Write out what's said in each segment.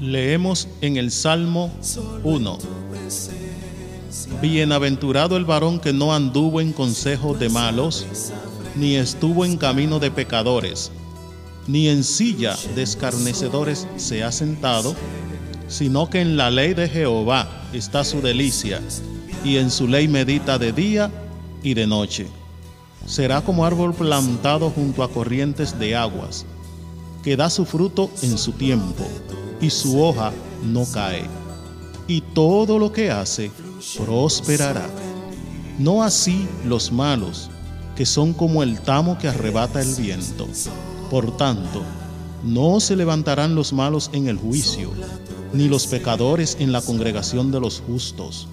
Leemos en el Salmo 1. Bienaventurado el varón que no anduvo en consejo de malos, ni estuvo en camino de pecadores, ni en silla de escarnecedores se ha sentado, sino que en la ley de Jehová está su delicia, y en su ley medita de día y de noche. Será como árbol plantado junto a corrientes de aguas, que da su fruto en su tiempo, y su hoja no cae. Y todo lo que hace prosperará. No así los malos, que son como el tamo que arrebata el viento. Por tanto, no se levantarán los malos en el juicio, ni los pecadores en la congregación de los justos.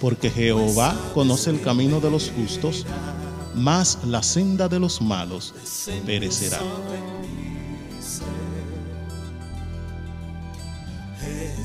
Porque Jehová conoce el camino de los justos, mas la senda de los malos perecerá.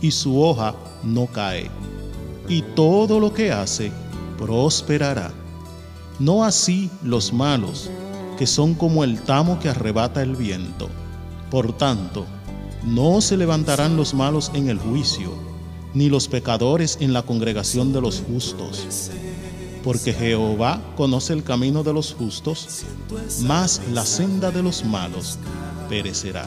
y su hoja no cae. Y todo lo que hace prosperará. No así los malos, que son como el tamo que arrebata el viento. Por tanto, no se levantarán los malos en el juicio, ni los pecadores en la congregación de los justos. Porque Jehová conoce el camino de los justos, mas la senda de los malos perecerá.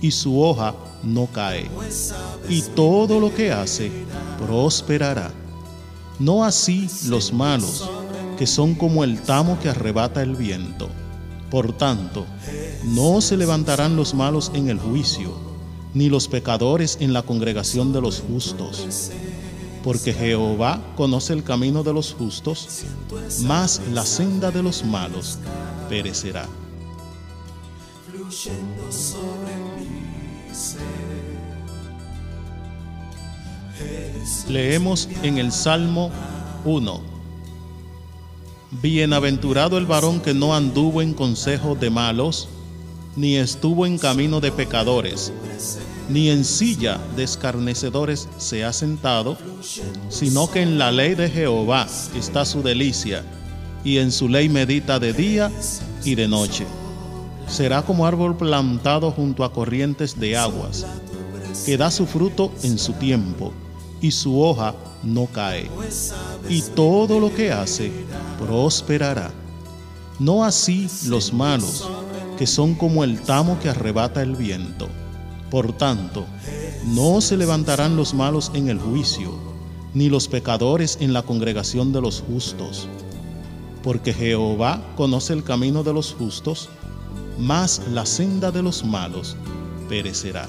y su hoja no cae, y todo lo que hace prosperará. No así los malos, que son como el tamo que arrebata el viento. Por tanto, no se levantarán los malos en el juicio, ni los pecadores en la congregación de los justos. Porque Jehová conoce el camino de los justos, mas la senda de los malos perecerá. Leemos en el Salmo 1. Bienaventurado el varón que no anduvo en consejo de malos, ni estuvo en camino de pecadores, ni en silla de escarnecedores se ha sentado, sino que en la ley de Jehová está su delicia, y en su ley medita de día y de noche. Será como árbol plantado junto a corrientes de aguas, que da su fruto en su tiempo y su hoja no cae, y todo lo que hace prosperará. No así los malos, que son como el tamo que arrebata el viento. Por tanto, no se levantarán los malos en el juicio, ni los pecadores en la congregación de los justos. Porque Jehová conoce el camino de los justos, mas la senda de los malos perecerá.